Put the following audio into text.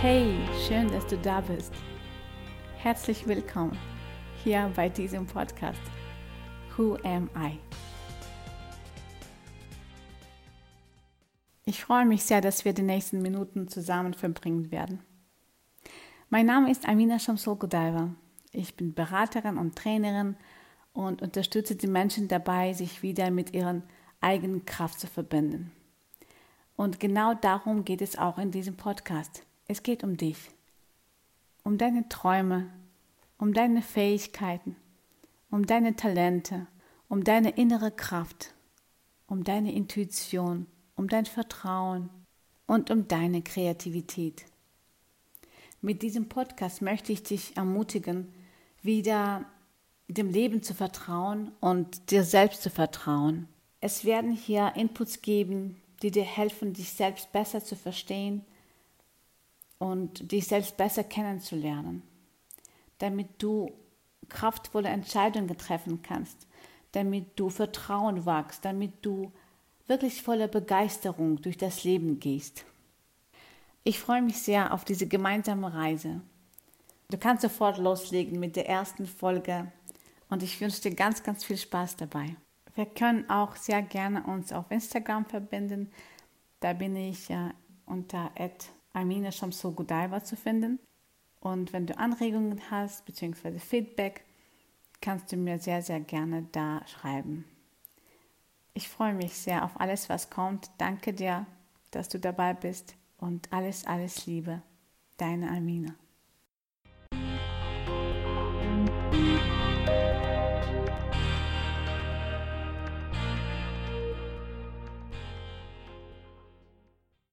Hey, schön, dass du da bist. Herzlich willkommen hier bei diesem Podcast. Who am I? Ich freue mich sehr, dass wir die nächsten Minuten zusammen verbringen werden. Mein Name ist Amina Shamsul Godaiva. Ich bin Beraterin und Trainerin und unterstütze die Menschen dabei, sich wieder mit ihrer eigenen Kraft zu verbinden. Und genau darum geht es auch in diesem Podcast. Es geht um dich, um deine Träume, um deine Fähigkeiten, um deine Talente, um deine innere Kraft, um deine Intuition, um dein Vertrauen und um deine Kreativität. Mit diesem Podcast möchte ich dich ermutigen, wieder dem Leben zu vertrauen und dir selbst zu vertrauen. Es werden hier Inputs geben, die dir helfen, dich selbst besser zu verstehen und dich selbst besser kennenzulernen, damit du kraftvolle Entscheidungen treffen kannst, damit du Vertrauen wachst, damit du wirklich voller Begeisterung durch das Leben gehst. Ich freue mich sehr auf diese gemeinsame Reise. Du kannst sofort loslegen mit der ersten Folge und ich wünsche dir ganz, ganz viel Spaß dabei. Wir können auch sehr gerne uns auf Instagram verbinden. Da bin ich äh, unter Amina Shamsul Gudaiwa zu finden. Und wenn du Anregungen hast bzw. Feedback, kannst du mir sehr, sehr gerne da schreiben. Ich freue mich sehr auf alles, was kommt. Danke dir, dass du dabei bist und alles, alles Liebe. Deine Amina.